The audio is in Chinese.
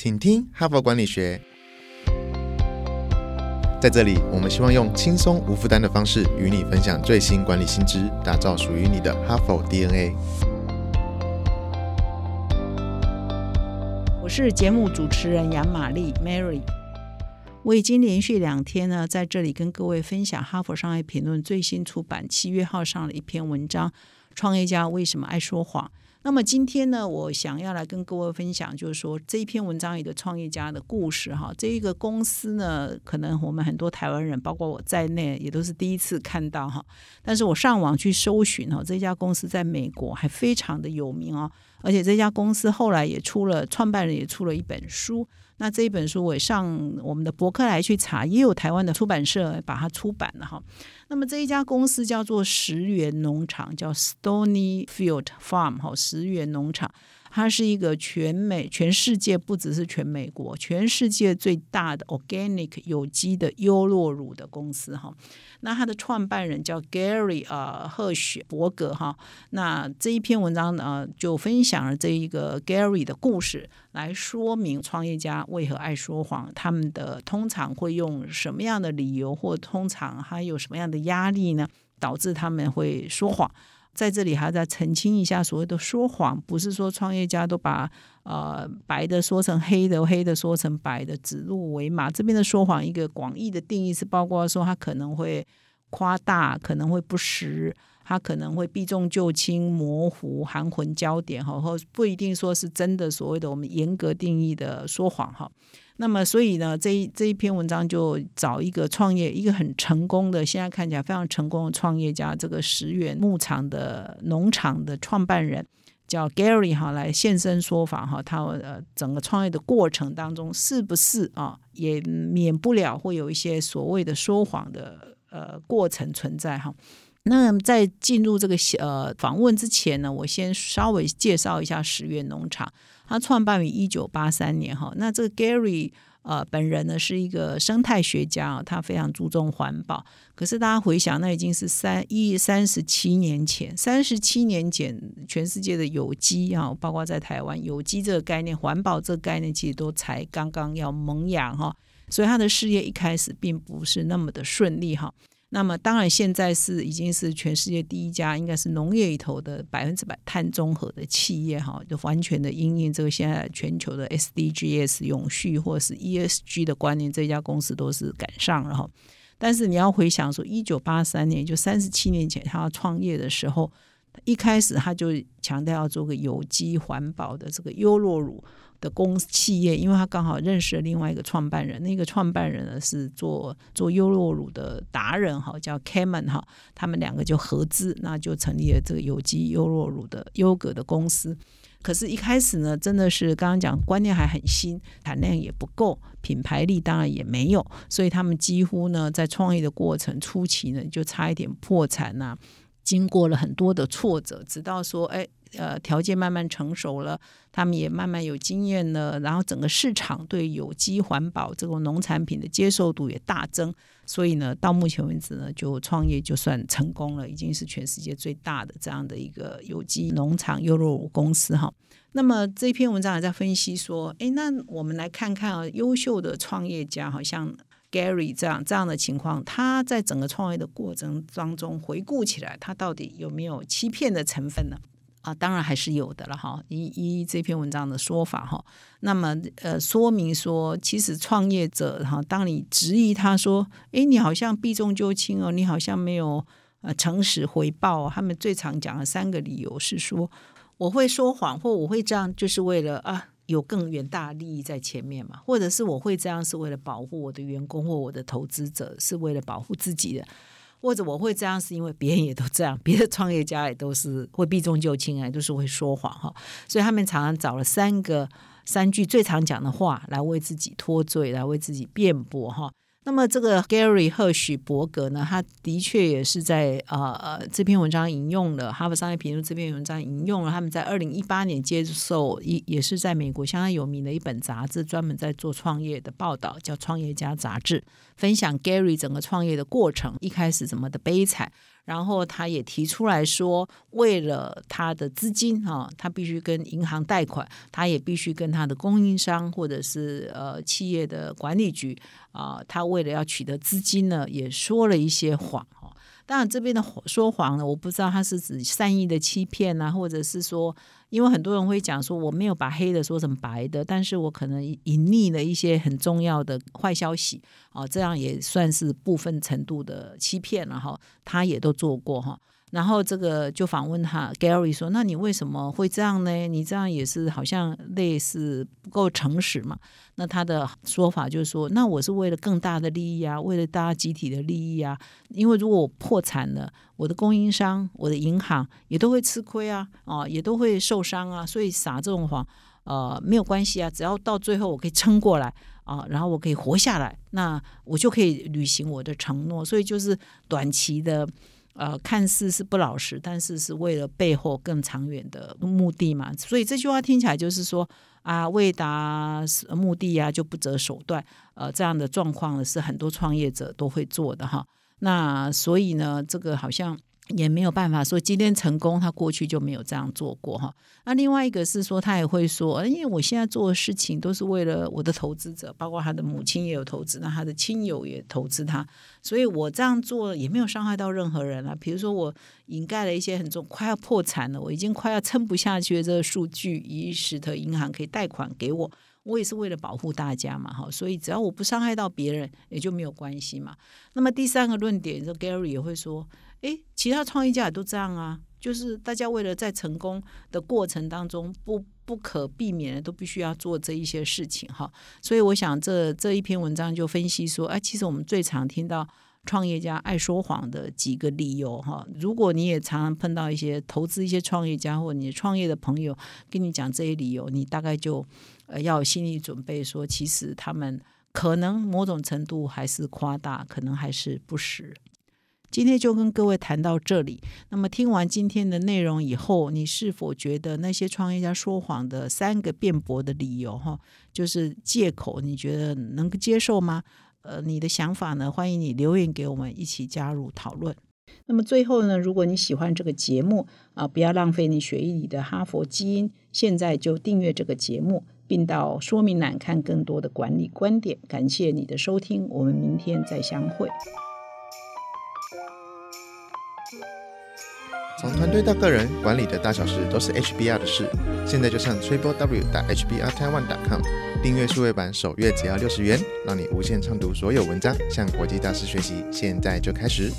请听哈佛管理学。在这里，我们希望用轻松无负担的方式与你分享最新管理新知，打造属于你的哈佛 DNA。我是节目主持人杨玛丽 Mary。我已经连续两天呢，在这里跟各位分享《哈佛商业评论》最新出版七月号上的一篇文章：创业家为什么爱说谎？那么今天呢，我想要来跟各位分享，就是说这一篇文章里的创业家的故事哈。这一个公司呢，可能我们很多台湾人，包括我在内，也都是第一次看到哈。但是我上网去搜寻哈，这家公司在美国还非常的有名哦，而且这家公司后来也出了，创办人也出了一本书。那这一本书我上我们的博客来去查，也有台湾的出版社把它出版了哈。那么这一家公司叫做石原农场，叫 Stony Field Farm 哈，石原农场。它是一个全美、全世界不只是全美国，全世界最大的 organic 有机的优酪乳的公司哈。那它的创办人叫 Gary 呃赫雪伯格哈。那这一篇文章呢，就分享了这一个 Gary 的故事，来说明创业家为何爱说谎，他们的通常会用什么样的理由，或通常还有什么样的压力呢，导致他们会说谎。在这里还要再澄清一下，所谓的说谎，不是说创业家都把呃白的说成黑的，黑的说成白的，指鹿为马。这边的说谎，一个广义的定义是包括说他可能会夸大，可能会不实，他可能会避重就轻、模糊、含混焦点，哈，或不一定说是真的所谓的我们严格定义的说谎，哈。那么，所以呢，这一这一篇文章就找一个创业，一个很成功的，现在看起来非常成功的创业家，这个石原牧场的农场的创办人叫 Gary 哈，来现身说法哈，他呃整个创业的过程当中，是不是啊，也免不了会有一些所谓的说谎的呃过程存在哈。那在进入这个呃访问之前呢，我先稍微介绍一下十月农场。他创办于一九八三年哈，那这个 Gary 呃本人呢是一个生态学家他非常注重环保。可是大家回想，那已经是三一三十七年前，三十七年前全世界的有机啊，包括在台湾有机这个概念、环保这个概念，其实都才刚刚要萌芽哈，所以他的事业一开始并不是那么的顺利哈。那么当然，现在是已经是全世界第一家，应该是农业里头的百分之百碳中和的企业哈，就完全的应用这个现在全球的 SDGs 永续或是 ESG 的观念，这家公司都是赶上了哈。但是你要回想说，一九八三年就三十七年前他创业的时候，一开始他就强调要做个有机环保的这个优酪乳。的公企业，因为他刚好认识了另外一个创办人，那个创办人呢是做做优酪乳的达人哈，叫 Kamen 哈，他们两个就合资，那就成立了这个有机优酪乳的优格的公司。可是，一开始呢，真的是刚刚讲观念还很新，产量也不够，品牌力当然也没有，所以他们几乎呢在创业的过程初期呢，就差一点破产呐。经过了很多的挫折，直到说，哎，呃，条件慢慢成熟了，他们也慢慢有经验了，然后整个市场对有机环保这种农产品的接受度也大增，所以呢，到目前为止呢，就创业就算成功了，已经是全世界最大的这样的一个有机农场优酪乳公司哈。那么这篇文章也在分析说，哎，那我们来看看啊，优秀的创业家好像。Gary 这样这样的情况，他在整个创业的过程当中回顾起来，他到底有没有欺骗的成分呢？啊，当然还是有的了哈。依依这篇文章的说法哈，那么呃，说明说，其实创业者哈，当你质疑他说，诶，你好像避重就轻哦，你好像没有呃诚实回报哦，他们最常讲的三个理由是说，我会说谎或我会这样，就是为了啊。有更远大利益在前面嘛？或者是我会这样是为了保护我的员工或我的投资者，是为了保护自己的？或者我会这样是因为别人也都这样，别的创业家也都是会避重就轻啊，都是会说谎哈。所以他们常常找了三个三句最常讲的话来为自己脱罪，来为自己辩驳哈。那么这个 Gary 赫许伯格呢，他的确也是在呃呃这篇文章引用了《哈佛商业评论》这篇文章引用了他们在二零一八年接受一也是在美国相当有名的一本杂志，专门在做创业的报道，叫《创业家杂志》，分享 Gary 整个创业的过程，一开始怎么的悲惨。然后他也提出来说，为了他的资金哈，他必须跟银行贷款，他也必须跟他的供应商或者是呃企业的管理局啊，他为了要取得资金呢，也说了一些谎。当然这边的说谎呢，我不知道他是指善意的欺骗啊，或者是说。因为很多人会讲说我没有把黑的说成白的，但是我可能隐匿了一些很重要的坏消息啊，这样也算是部分程度的欺骗了哈。他也都做过哈。然后这个就访问他，Gary 说：“那你为什么会这样呢？你这样也是好像类似够诚实嘛？”那他的说法就是说：“那我是为了更大的利益啊，为了大家集体的利益啊。因为如果我破产了，我的供应商、我的银行也都会吃亏啊，啊，也都会受伤啊。所以撒这种谎，呃，没有关系啊，只要到最后我可以撑过来啊，然后我可以活下来，那我就可以履行我的承诺。所以就是短期的。”呃，看似是不老实，但是是为了背后更长远的目的嘛。所以这句话听起来就是说啊，为达目的呀，就不择手段。呃，这样的状况呢是很多创业者都会做的哈。那所以呢，这个好像。也没有办法说今天成功，他过去就没有这样做过哈。那另外一个是说，他也会说，因为我现在做的事情都是为了我的投资者，包括他的母亲也有投资，那他的亲友也投资他，所以我这样做也没有伤害到任何人啊。比如说我掩盖了一些很重快要破产了，我已经快要撑不下去的这个数据，以使得银行可以贷款给我，我也是为了保护大家嘛哈。所以只要我不伤害到别人，也就没有关系嘛。那么第三个论点，就 Gary 也会说。诶，其他创业家也都这样啊，就是大家为了在成功的过程当中不不可避免的都必须要做这一些事情哈，所以我想这这一篇文章就分析说，哎，其实我们最常听到创业家爱说谎的几个理由哈。如果你也常常碰到一些投资一些创业家或你创业的朋友跟你讲这些理由，你大概就呃要有心理准备，说其实他们可能某种程度还是夸大，可能还是不实。今天就跟各位谈到这里。那么听完今天的内容以后，你是否觉得那些创业家说谎的三个辩驳的理由，哈，就是借口，你觉得能够接受吗？呃，你的想法呢？欢迎你留言给我们，一起加入讨论。那么最后呢，如果你喜欢这个节目啊，不要浪费你血液里的哈佛基因，现在就订阅这个节目，并到说明栏看更多的管理观点。感谢你的收听，我们明天再相会。从团队到个人，管理的大小事都是 HBR 的事。现在就上 triple w 打 hbr taiwan com 订阅数位版，首月只要六十元，让你无限畅读所有文章，向国际大师学习。现在就开始。